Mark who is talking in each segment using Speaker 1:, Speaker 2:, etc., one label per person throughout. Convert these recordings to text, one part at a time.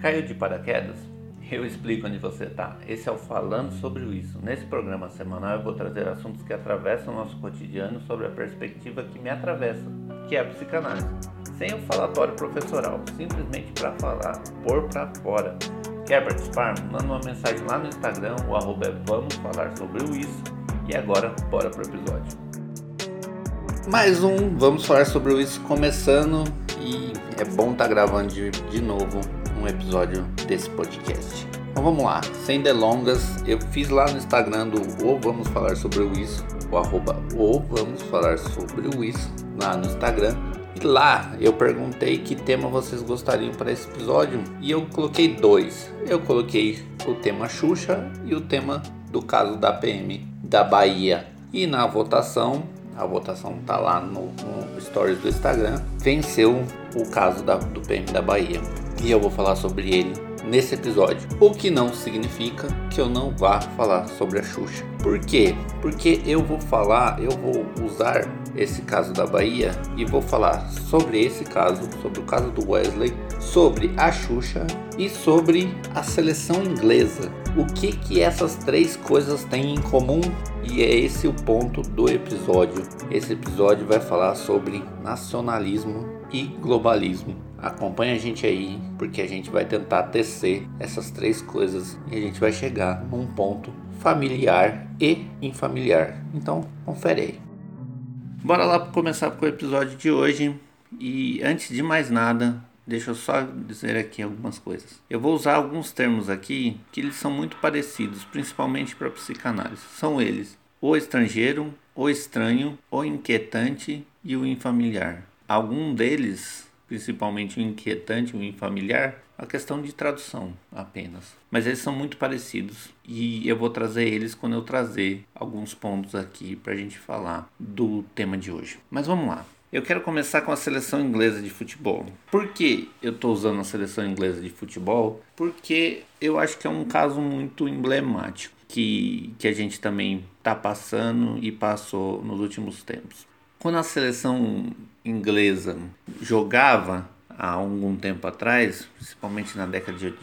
Speaker 1: Caiu de paraquedas? Eu explico onde você está. Esse é o Falando sobre Isso. Nesse programa semanal eu vou trazer assuntos que atravessam o nosso cotidiano sobre a perspectiva que me atravessa, que é a psicanálise. Sem o falatório professoral, simplesmente para falar, pôr para fora. Quer participar? Manda uma mensagem lá no Instagram, o arroba é Vamos Falar Sobre o Isso. E agora, bora pro episódio. Mais um Vamos Falar Sobre o Isso começando e é bom estar tá gravando de, de novo um episódio desse podcast. Então vamos lá, sem delongas, eu fiz lá no Instagram do ou vamos falar sobre o isso, o arroba ou vamos falar sobre o isso lá no Instagram. E lá eu perguntei que tema vocês gostariam para esse episódio e eu coloquei dois. Eu coloquei o tema Xuxa e o tema do caso da PM da Bahia. E na votação, a votação tá lá no, no stories do Instagram, venceu o caso da, do PM da Bahia e eu vou falar sobre ele nesse episódio. O que não significa que eu não vá falar sobre a Xuxa. Por quê? Porque eu vou falar, eu vou usar esse caso da Bahia e vou falar sobre esse caso, sobre o caso do Wesley, sobre a Xuxa e sobre a seleção inglesa. O que que essas três coisas têm em comum? E é esse o ponto do episódio. Esse episódio vai falar sobre nacionalismo e globalismo. Acompanhe a gente aí, porque a gente vai tentar tecer essas três coisas e a gente vai chegar num ponto familiar e infamiliar. Então, confere aí. Bora lá começar com o episódio de hoje. E antes de mais nada, deixa eu só dizer aqui algumas coisas. Eu vou usar alguns termos aqui que eles são muito parecidos, principalmente para psicanálise. São eles: o estrangeiro, o estranho, o inquietante e o infamiliar. Algum deles principalmente o inquietante, o infamiliar, a questão de tradução apenas. Mas eles são muito parecidos e eu vou trazer eles quando eu trazer alguns pontos aqui para a gente falar do tema de hoje. Mas vamos lá. Eu quero começar com a seleção inglesa de futebol. Por que eu estou usando a seleção inglesa de futebol? Porque eu acho que é um caso muito emblemático que, que a gente também está passando e passou nos últimos tempos. Quando a seleção inglesa jogava há algum tempo atrás, principalmente na década de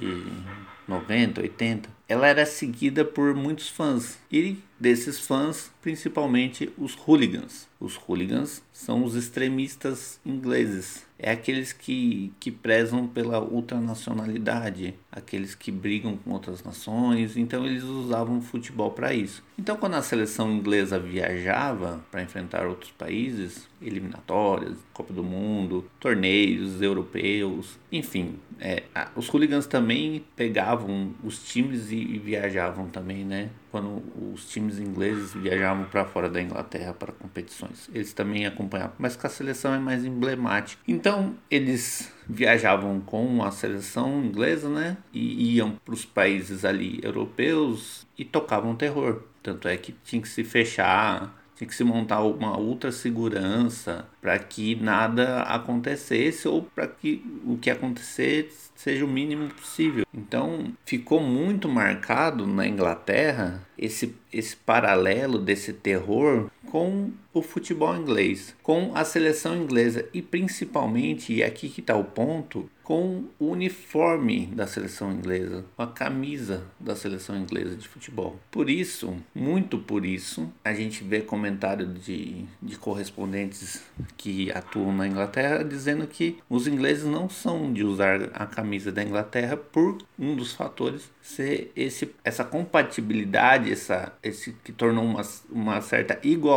Speaker 1: 90, 80, ela era seguida por muitos fãs. E desses fãs, principalmente os hooligans. Os hooligans são os extremistas ingleses. É aqueles que, que prezam pela ultranacionalidade, aqueles que brigam com outras nações, então eles usavam o futebol para isso. Então, quando a seleção inglesa viajava para enfrentar outros países, eliminatórias, Copa do Mundo, torneios europeus, enfim, é, os hooligans também pegavam os times e, e viajavam também, né? Quando os times ingleses viajavam para fora da Inglaterra para competições. Eles também acompanhavam, mas com a seleção é mais emblemática. Então, eles viajavam com a seleção inglesa, né? E iam para os países ali europeus e tocavam terror. Tanto é que tinha que se fechar tinha que se montar uma ultra segurança para que nada acontecesse ou para que o que acontecesse seja o mínimo possível. Então ficou muito marcado na Inglaterra esse, esse paralelo desse terror com o futebol inglês, com a seleção inglesa e principalmente, e aqui que está o ponto, com o uniforme da seleção inglesa, com a camisa da seleção inglesa de futebol. Por isso, muito por isso, a gente vê comentário de, de correspondentes que atuam na Inglaterra dizendo que os ingleses não são de usar a camisa da Inglaterra por um dos fatores ser esse, essa compatibilidade, essa, esse que tornou uma, uma certa igualdade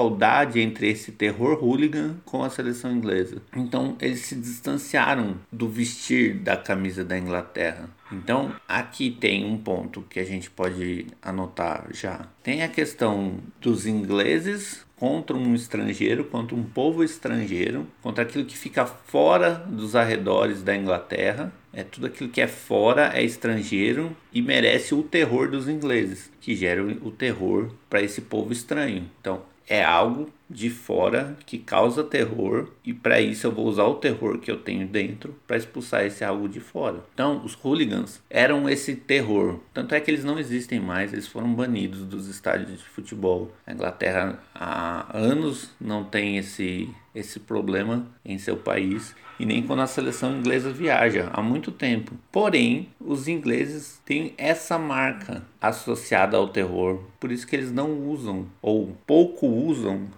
Speaker 1: entre esse terror hooligan com a seleção inglesa. Então eles se distanciaram do vestir da camisa da Inglaterra. Então, aqui tem um ponto que a gente pode anotar já. Tem a questão dos ingleses contra um estrangeiro, contra um povo estrangeiro, contra aquilo que fica fora dos arredores da Inglaterra. É tudo aquilo que é fora, é estrangeiro e merece o terror dos ingleses, que gera o terror para esse povo estranho. Então, é algo de fora que causa terror e para isso eu vou usar o terror que eu tenho dentro para expulsar esse algo de fora. Então, os hooligans eram esse terror. Tanto é que eles não existem mais, eles foram banidos dos estádios de futebol. A Inglaterra há anos não tem esse esse problema em seu país e nem quando a seleção inglesa viaja há muito tempo. Porém, os ingleses têm essa marca associada ao terror, por isso que eles não usam ou pouco usam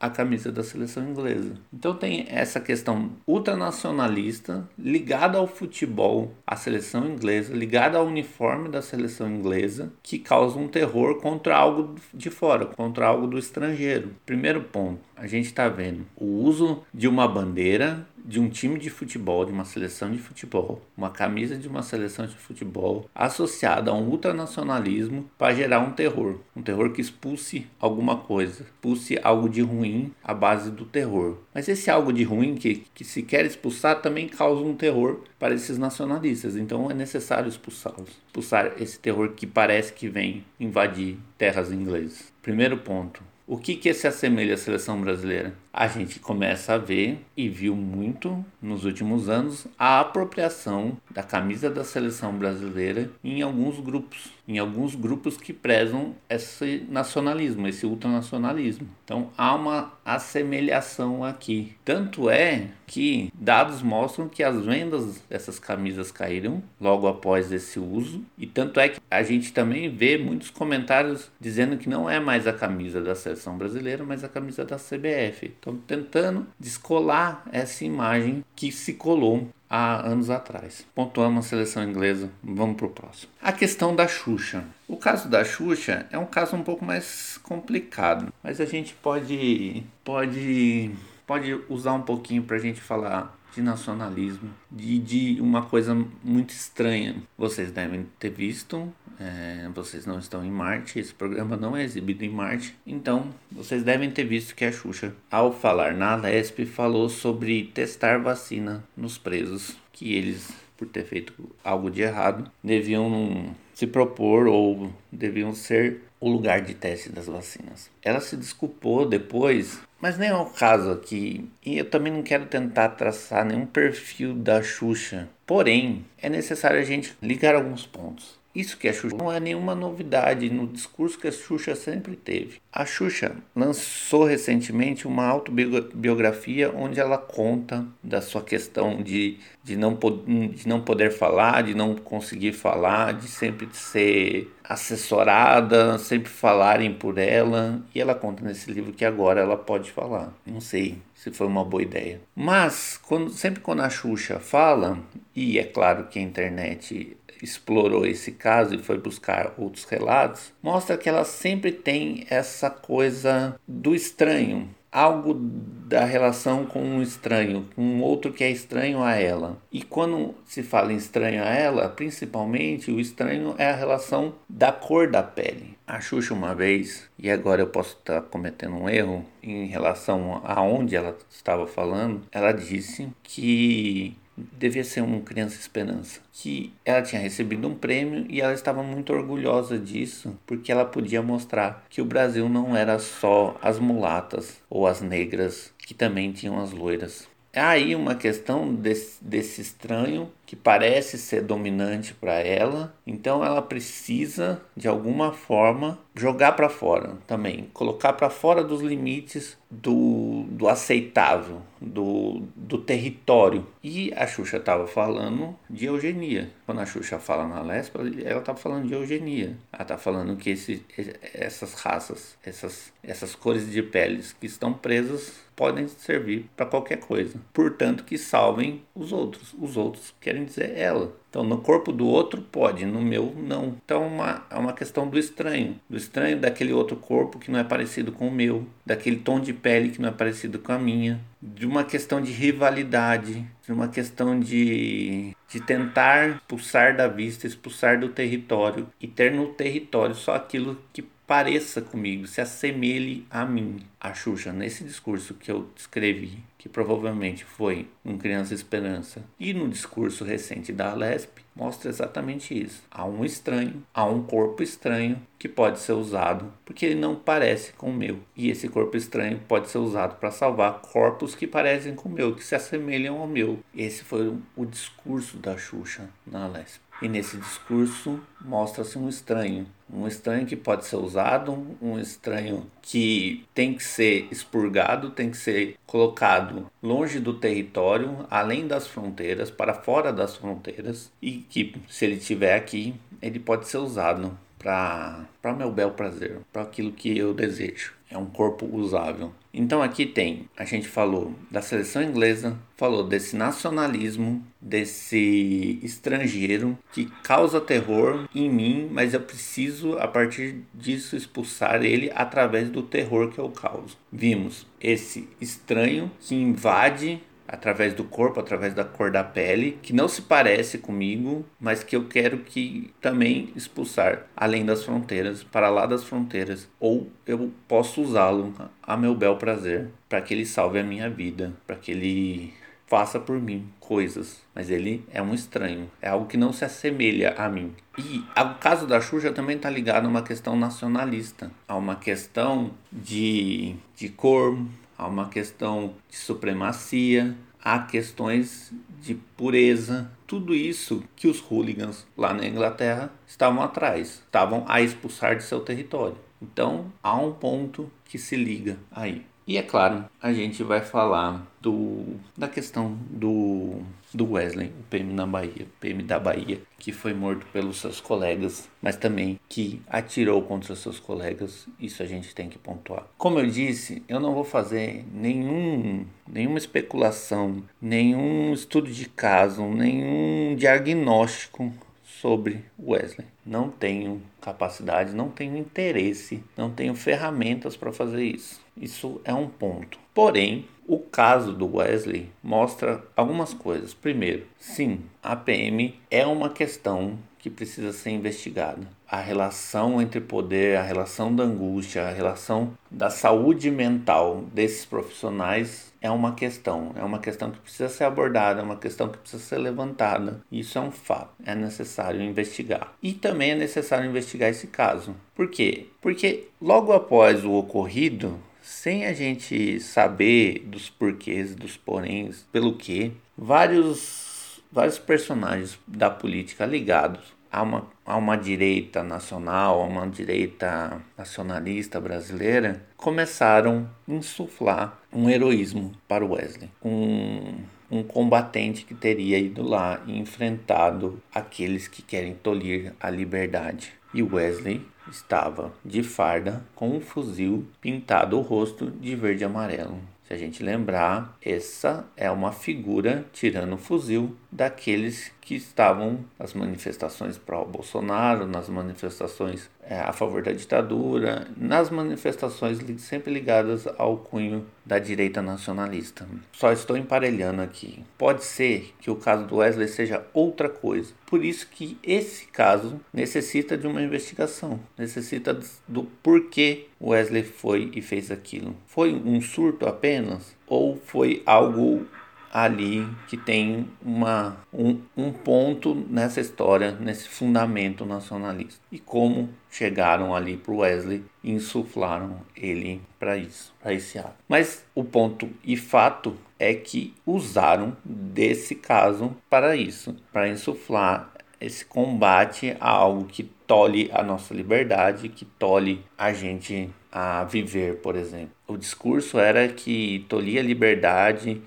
Speaker 1: a camisa da seleção inglesa. Então tem essa questão ultranacionalista ligada ao futebol, à seleção inglesa, ligada ao uniforme da seleção inglesa, que causa um terror contra algo de fora, contra algo do estrangeiro. Primeiro ponto, a gente está vendo o uso de uma bandeira de um time de futebol, de uma seleção de futebol, uma camisa de uma seleção de futebol associada a um ultranacionalismo para gerar um terror, um terror que expulse alguma coisa, expulse algo de ruim à base do terror. Mas esse algo de ruim que, que se quer expulsar também causa um terror para esses nacionalistas, então é necessário expulsá-los, expulsar esse terror que parece que vem invadir terras inglesas. Primeiro ponto, o que, que se assemelha à seleção brasileira? A gente começa a ver e viu muito nos últimos anos a apropriação da camisa da seleção brasileira em alguns grupos, em alguns grupos que prezam esse nacionalismo, esse ultranacionalismo. Então há uma assemelhação aqui. Tanto é que dados mostram que as vendas dessas camisas caíram logo após esse uso, e tanto é que a gente também vê muitos comentários dizendo que não é mais a camisa da seleção brasileira, mas a camisa da CBF. Estão tentando descolar essa imagem que se colou há anos atrás. Pontuamos a seleção inglesa, vamos para o próximo. A questão da Xuxa. O caso da Xuxa é um caso um pouco mais complicado, mas a gente pode, pode pode usar um pouquinho para a gente falar de nacionalismo, de, de uma coisa muito estranha. Vocês devem ter visto, é, vocês não estão em Marte, esse programa não é exibido em Marte, então vocês devem ter visto que a Xuxa, ao falar na Lesp, falou sobre testar vacina nos presos, que eles, por ter feito algo de errado, deviam se propor ou deviam ser o lugar de teste das vacinas. Ela se desculpou depois mas nem é o caso aqui. E eu também não quero tentar traçar nenhum perfil da Xuxa. Porém, é necessário a gente ligar alguns pontos. Isso que a Xuxa não é nenhuma novidade no discurso que a Xuxa sempre teve. A Xuxa lançou recentemente uma autobiografia onde ela conta da sua questão de, de, não, de não poder falar, de não conseguir falar, de sempre ser assessorada, sempre falarem por ela. E ela conta nesse livro que agora ela pode falar. Não sei se foi uma boa ideia. Mas quando, sempre quando a Xuxa fala, e é claro que a internet explorou esse caso e foi buscar outros relatos, mostra que ela sempre tem essa coisa do estranho, algo da relação com um estranho, com um outro que é estranho a ela. E quando se fala em estranho a ela, principalmente o estranho é a relação da cor da pele. A Xuxa uma vez, e agora eu posso estar cometendo um erro em relação a onde ela estava falando, ela disse que devia ser uma criança esperança, que ela tinha recebido um prêmio e ela estava muito orgulhosa disso, porque ela podia mostrar que o Brasil não era só as mulatas ou as negras, que também tinham as loiras. Aí uma questão desse, desse estranho que parece ser dominante para ela, então ela precisa de alguma forma jogar para fora também, colocar para fora dos limites do, do aceitável, do, do território. E a Xuxa estava falando de eugenia. Quando a Xuxa fala na Lespa, ela estava falando de eugenia. Ela está falando que esse, essas raças, essas, essas cores de peles que estão presas podem servir para qualquer coisa. Portanto, que salvem os outros. Os outros querem dizer ela. Então, no corpo do outro pode, no meu não. Então, uma, é uma questão do estranho. Do estranho daquele outro corpo que não é parecido com o meu, daquele tom de pele que não é parecido com a minha, de uma questão de rivalidade, de uma questão de, de tentar expulsar da vista, expulsar do território e ter no território só aquilo que pareça comigo, se assemelhe a mim. A Xuxa, nesse discurso que eu descrevi, que provavelmente foi um Criança Esperança, e no discurso recente da Lesp, mostra exatamente isso. Há um estranho, há um corpo estranho que pode ser usado porque ele não parece com o meu. E esse corpo estranho pode ser usado para salvar corpos que parecem com o meu, que se assemelham ao meu. Esse foi o discurso da Xuxa na Lesp. E nesse discurso mostra-se um estranho, um estranho que pode ser usado, um estranho que tem que ser expurgado, tem que ser colocado longe do território, além das fronteiras, para fora das fronteiras, e que se ele estiver aqui, ele pode ser usado para meu bel prazer, para aquilo que eu desejo. É um corpo usável. Então aqui tem, a gente falou da seleção inglesa, falou desse nacionalismo, desse estrangeiro que causa terror em mim, mas eu preciso a partir disso expulsar ele através do terror que eu causo. Vimos esse estranho que invade através do corpo, através da cor da pele, que não se parece comigo, mas que eu quero que também expulsar além das fronteiras, para lá das fronteiras, ou eu posso usá-lo a meu bel prazer, para que ele salve a minha vida, para que ele faça por mim coisas, mas ele é um estranho, é algo que não se assemelha a mim. E o caso da Xuxa também está ligado a uma questão nacionalista, a uma questão de, de cor, há uma questão de supremacia, há questões de pureza, tudo isso que os hooligans lá na Inglaterra estavam atrás, estavam a expulsar de seu território. Então há um ponto que se liga aí. E é claro, a gente vai falar do, da questão do, do Wesley, o PM na Bahia, PM da Bahia, que foi morto pelos seus colegas, mas também que atirou contra seus colegas. Isso a gente tem que pontuar. Como eu disse, eu não vou fazer nenhum, nenhuma especulação, nenhum estudo de caso, nenhum diagnóstico sobre Wesley. Não tenho capacidade, não tenho interesse, não tenho ferramentas para fazer isso. Isso é um ponto. Porém, o caso do Wesley mostra algumas coisas. Primeiro, sim, a PM é uma questão que precisa ser investigada. A relação entre poder, a relação da angústia, a relação da saúde mental desses profissionais é uma questão. É uma questão que precisa ser abordada, é uma questão que precisa ser levantada. Isso é um fato. É necessário investigar. E também é necessário investigar esse caso. Por quê? Porque logo após o ocorrido, sem a gente saber dos porquês, dos poréns, pelo que, vários, vários personagens da política ligados a uma, a uma direita nacional, a uma direita nacionalista brasileira, começaram a insuflar um heroísmo para Wesley. Um, um combatente que teria ido lá e enfrentado aqueles que querem tolir a liberdade. E Wesley estava de farda com um fuzil pintado o rosto de verde e amarelo. Se a gente lembrar, essa é uma figura tirando o fuzil daqueles que estavam nas manifestações pró-Bolsonaro, nas manifestações é, a favor da ditadura, nas manifestações sempre ligadas ao cunho da direita nacionalista. Só estou emparelhando aqui. Pode ser que o caso do Wesley seja outra coisa. Por isso que esse caso necessita de uma investigação, necessita do porquê Wesley foi e fez aquilo. Foi um surto apenas ou foi algo ali que tem uma, um, um ponto nessa história, nesse fundamento nacionalista. E como chegaram ali para Wesley e insuflaram ele para isso, para esse ato. Mas o ponto e fato é que usaram desse caso para isso, para insuflar esse combate a algo que tolhe a nossa liberdade, que tolhe a gente a viver, por exemplo. O discurso era que tolhia a liberdade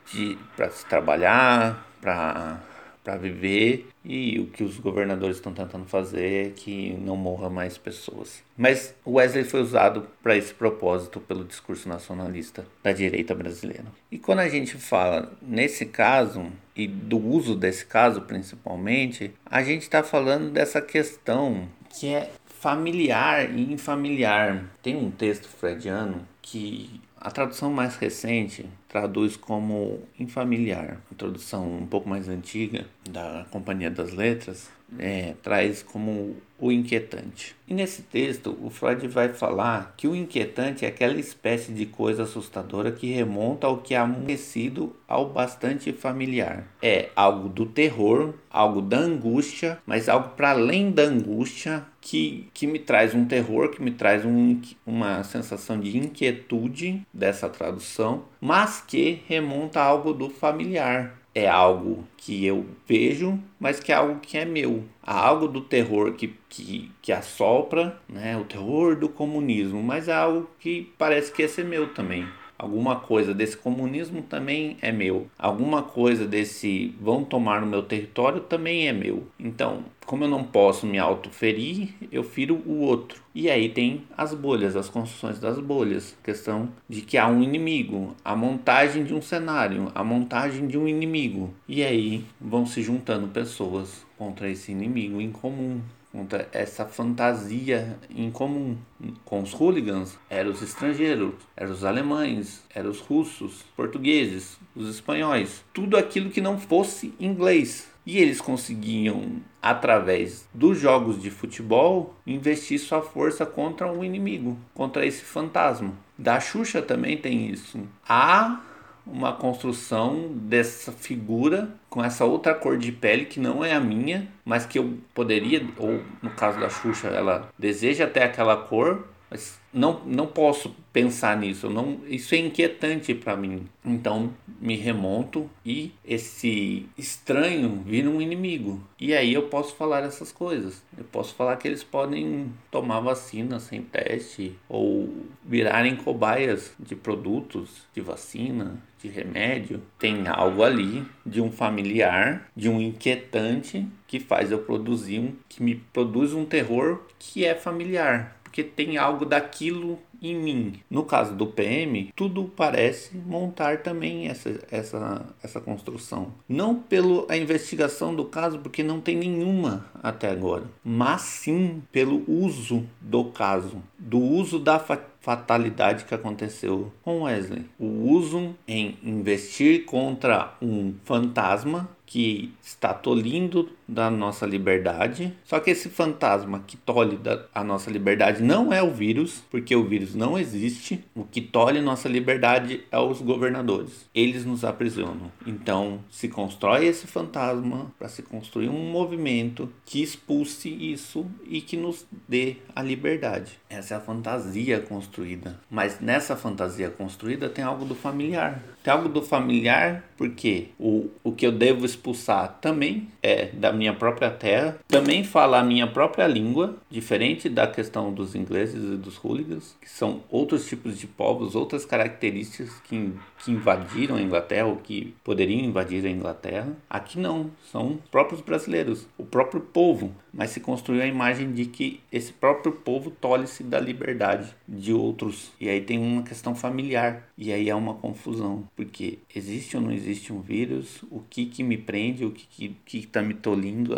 Speaker 1: para se trabalhar, para para viver e o que os governadores estão tentando fazer é que não morra mais pessoas. Mas Wesley foi usado para esse propósito pelo discurso nacionalista da direita brasileira. E quando a gente fala nesse caso e do uso desse caso principalmente, a gente está falando dessa questão que é familiar e infamiliar. Tem um texto freudiano que A tradução mais recente traduz como infamiliar. A tradução um pouco mais antiga da Companhia das Letras é, traz como o inquietante. E nesse texto, o Freud vai falar que o inquietante é aquela espécie de coisa assustadora que remonta ao que é amoecido ao bastante familiar. É algo do terror, algo da angústia, mas algo para além da angústia que, que me traz um terror, que me traz um, uma sensação de inquietude dessa tradução, mas que remonta a algo do familiar, é algo que eu vejo, mas que é algo que é meu. Há algo do terror que, que, que assopra, né? o terror do comunismo, mas é algo que parece que é ser meu também. Alguma coisa desse comunismo também é meu. Alguma coisa desse vão tomar no meu território também é meu. Então, como eu não posso me autoferir, eu firo o outro. E aí tem as bolhas, as construções das bolhas. Questão de que há um inimigo, a montagem de um cenário, a montagem de um inimigo. E aí vão se juntando pessoas contra esse inimigo em comum essa fantasia em comum com os hooligans eram os estrangeiros, eram os alemães, eram os russos, portugueses, os espanhóis, tudo aquilo que não fosse inglês. E eles conseguiam, através dos jogos de futebol, investir sua força contra um inimigo, contra esse fantasma. Da Xuxa também tem isso. Há uma construção dessa figura com essa outra cor de pele que não é a minha, mas que eu poderia, ou no caso da Xuxa, ela deseja até aquela cor, mas não, não posso pensar nisso, não, isso é inquietante para mim. Então me remonto e esse estranho vira um inimigo. E aí eu posso falar essas coisas. Eu posso falar que eles podem tomar vacina sem teste ou virarem cobaias de produtos de vacina, de remédio. Tem algo ali de um familiar, de um inquietante que faz eu produzir um que me produz um terror que é familiar porque tem algo daquilo em mim. No caso do PM, tudo parece montar também essa, essa, essa construção. Não pela investigação do caso, porque não tem nenhuma até agora, mas sim pelo uso do caso, do uso da fatalidade que aconteceu com Wesley. O uso em investir contra um fantasma que está tolindo da nossa liberdade. Só que esse fantasma que tolhe a nossa liberdade não é o vírus, porque o vírus não existe. O que tolhe nossa liberdade é os governadores. Eles nos aprisionam. Então se constrói esse fantasma para se construir um movimento que expulse isso e que nos dê a liberdade. Essa é a fantasia construída. Mas nessa fantasia construída tem algo do familiar. Tem algo do familiar porque o, o que eu devo expulsar também é da minha própria terra, também fala a minha própria língua, diferente da questão dos ingleses e dos hooligans, que são outros tipos de povos, outras características que, que invadiram a Inglaterra ou que poderiam invadir a Inglaterra. Aqui não, são próprios brasileiros, o próprio povo, mas se construiu a imagem de que esse próprio povo tolhe-se da liberdade de outros. E aí tem uma questão familiar, e aí é uma confusão, porque existe ou não existe um vírus, o que que me prende, o que que está me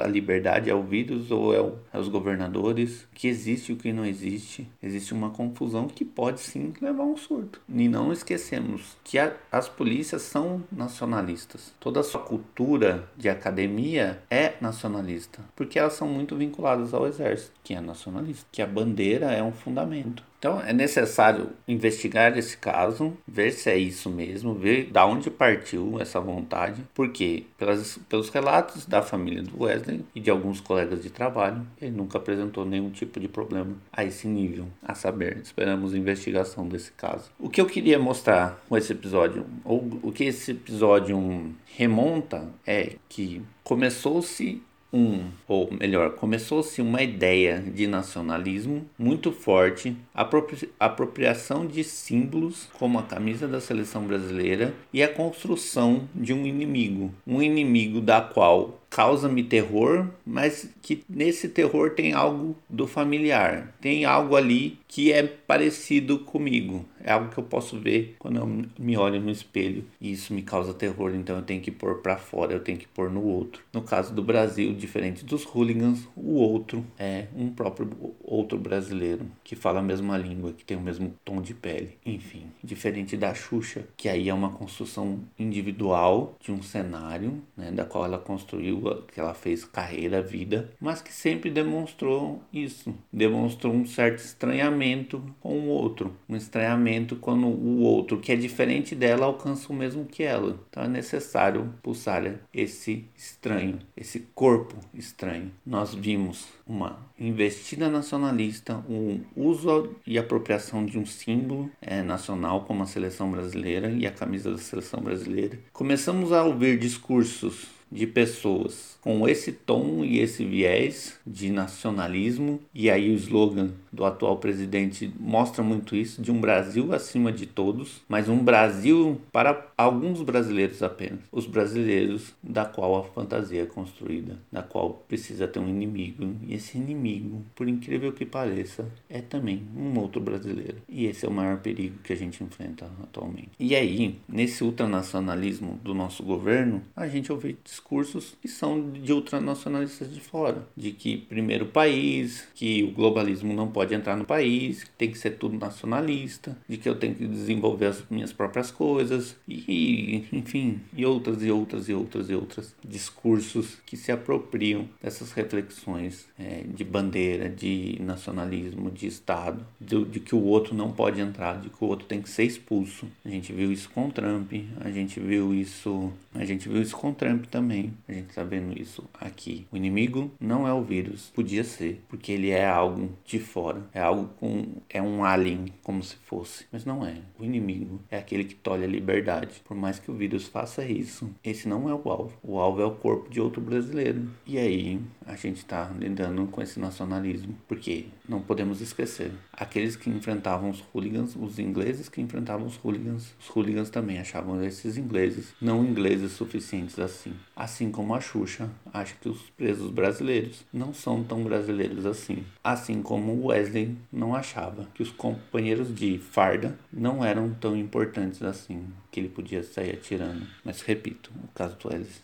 Speaker 1: a liberdade é o vírus ou é, o, é governadores, que existe o que não existe. Existe uma confusão que pode sim levar a um surto. E não esquecemos que a, as polícias são nacionalistas. Toda a sua cultura de academia é nacionalista, porque elas são muito vinculadas ao exército, que é nacionalista, que a bandeira é um fundamento. Então é necessário investigar esse caso, ver se é isso mesmo, ver da onde partiu essa vontade, porque pelas, pelos relatos da família do Wesley e de alguns colegas de trabalho, ele nunca apresentou nenhum tipo de problema a esse nível. A saber, esperamos investigação desse caso. O que eu queria mostrar com esse episódio, ou o que esse episódio remonta, é que começou-se um, ou melhor, começou-se uma ideia de nacionalismo muito forte, apropri apropriação de símbolos como a camisa da seleção brasileira e a construção de um inimigo, um inimigo da qual causa-me terror, mas que nesse terror tem algo do familiar, tem algo ali que é parecido comigo. É algo que eu posso ver quando eu me olho no espelho e isso me causa terror, então eu tenho que pôr para fora, eu tenho que pôr no outro. No caso do Brasil, diferente dos hooligans, o outro é um próprio outro brasileiro que fala a mesma língua, que tem o mesmo tom de pele. Enfim, diferente da Xuxa, que aí é uma construção individual de um cenário, né, da qual ela construiu, que ela fez carreira, vida, mas que sempre demonstrou isso, demonstrou um certo estranhamento com o outro, um estranhamento quando o outro, que é diferente dela, alcança o mesmo que ela. Então é necessário pulsar esse estranho, esse corpo estranho. Nós vimos uma investida nacionalista, um uso e apropriação de um símbolo é, nacional como a seleção brasileira e a camisa da seleção brasileira. Começamos a ouvir discursos de pessoas com esse tom e esse viés de nacionalismo, e aí o slogan do atual presidente mostra muito isso, de um Brasil acima de todos, mas um Brasil para alguns brasileiros apenas, os brasileiros da qual a fantasia é construída, da qual precisa ter um inimigo, e esse inimigo, por incrível que pareça, é também um outro brasileiro. E esse é o maior perigo que a gente enfrenta atualmente. E aí, nesse ultranacionalismo do nosso governo, a gente ouve discursos que são de ultranacionalistas de fora, de que primeiro país, que o globalismo não pode entrar no país, que tem que ser tudo nacionalista, de que eu tenho que desenvolver as minhas próprias coisas e, enfim, e outras e outras e outras e outras discursos que se apropriam dessas reflexões é, de bandeira, de nacionalismo, de Estado, de, de que o outro não pode entrar, de que o outro tem que ser expulso. A gente viu isso com Trump, a gente viu isso, a gente viu isso com Trump também. A gente está vendo isso aqui. O inimigo não é o vírus, podia ser, porque ele é algo de fora, é algo com é um alien como se fosse, mas não é. O inimigo é aquele que tolhe a liberdade. Por mais que o vírus faça isso, esse não é o alvo. O alvo é o corpo de outro brasileiro. E aí a gente está lidando com esse nacionalismo, porque não podemos esquecer, aqueles que enfrentavam os hooligans, os ingleses que enfrentavam os hooligans, os hooligans também achavam esses ingleses não ingleses suficientes assim. Assim como a Xuxa acha que os presos brasileiros não são tão brasileiros assim. Assim como Wesley não achava que os companheiros de farda não eram tão importantes assim que ele podia sair atirando. Mas repito, o caso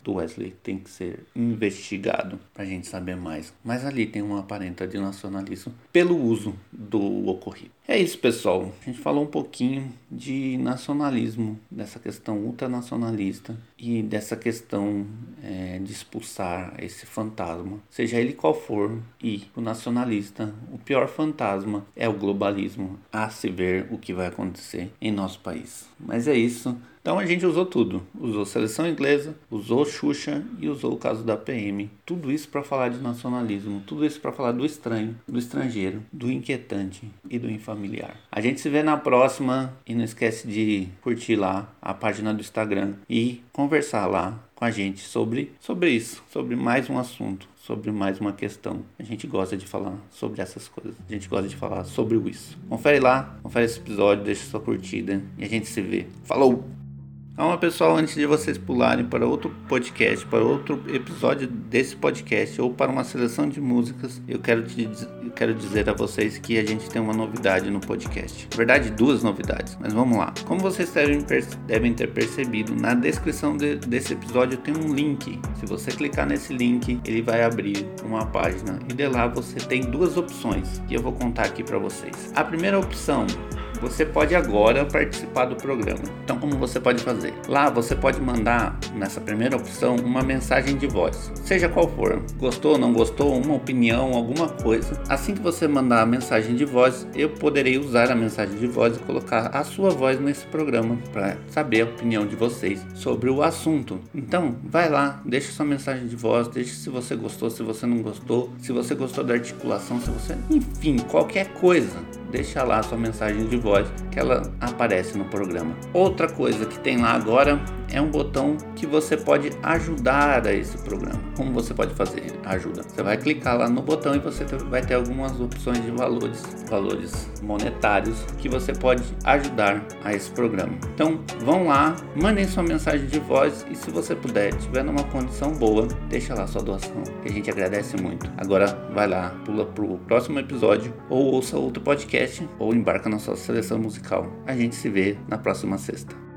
Speaker 1: do Wesley, tem que ser investigado para a gente saber mais. Mas ali tem uma aparenta de nacionalismo pelo uso do ocorrido. É isso, pessoal. A gente falou um pouquinho de nacionalismo, dessa questão ultranacionalista e dessa questão é, de expulsar esse fantasma, seja ele qual for. E o nacionalista, o pior fantasma é o globalismo, a se ver o que vai acontecer em nosso país. Mas é isso. Então a gente usou tudo. Usou seleção inglesa, usou Xuxa e usou o caso da PM. Tudo isso para falar de nacionalismo, tudo isso para falar do estranho, do estrangeiro, do inquietante e do infamiliar. A gente se vê na próxima e não esquece de curtir lá a página do Instagram e conversar lá com a gente sobre, sobre isso, sobre mais um assunto, sobre mais uma questão. A gente gosta de falar sobre essas coisas. A gente gosta de falar sobre isso. Confere lá, confere esse episódio, deixa sua curtida e a gente se vê. Falou! Então, pessoal, antes de vocês pularem para outro podcast, para outro episódio desse podcast ou para uma seleção de músicas, eu quero, te, eu quero dizer a vocês que a gente tem uma novidade no podcast. Na verdade, duas novidades, mas vamos lá. Como vocês devem, devem ter percebido, na descrição de, desse episódio tem um link. Se você clicar nesse link, ele vai abrir uma página e de lá você tem duas opções que eu vou contar aqui para vocês. A primeira opção você pode agora participar do programa. Então, como você pode fazer? Lá você pode mandar nessa primeira opção uma mensagem de voz, seja qual for. Gostou, não gostou, uma opinião, alguma coisa. Assim que você mandar a mensagem de voz, eu poderei usar a mensagem de voz e colocar a sua voz nesse programa para saber a opinião de vocês sobre o assunto. Então, vai lá, deixa sua mensagem de voz, deixa se você gostou, se você não gostou, se você gostou da articulação, se você, enfim, qualquer coisa deixa lá sua mensagem de voz que ela aparece no programa. Outra coisa que tem lá agora é um botão que você pode ajudar a esse programa. Como você pode fazer ajuda? Você vai clicar lá no botão e você vai ter algumas opções de valores, valores monetários que você pode ajudar a esse programa. Então vão lá, mandem sua mensagem de voz e se você puder, tiver numa condição boa, deixa lá sua doação, que a gente agradece muito. Agora vai lá, pula pro próximo episódio ou ouça outro podcast ou embarca na sua seleção musical. A gente se vê na próxima sexta.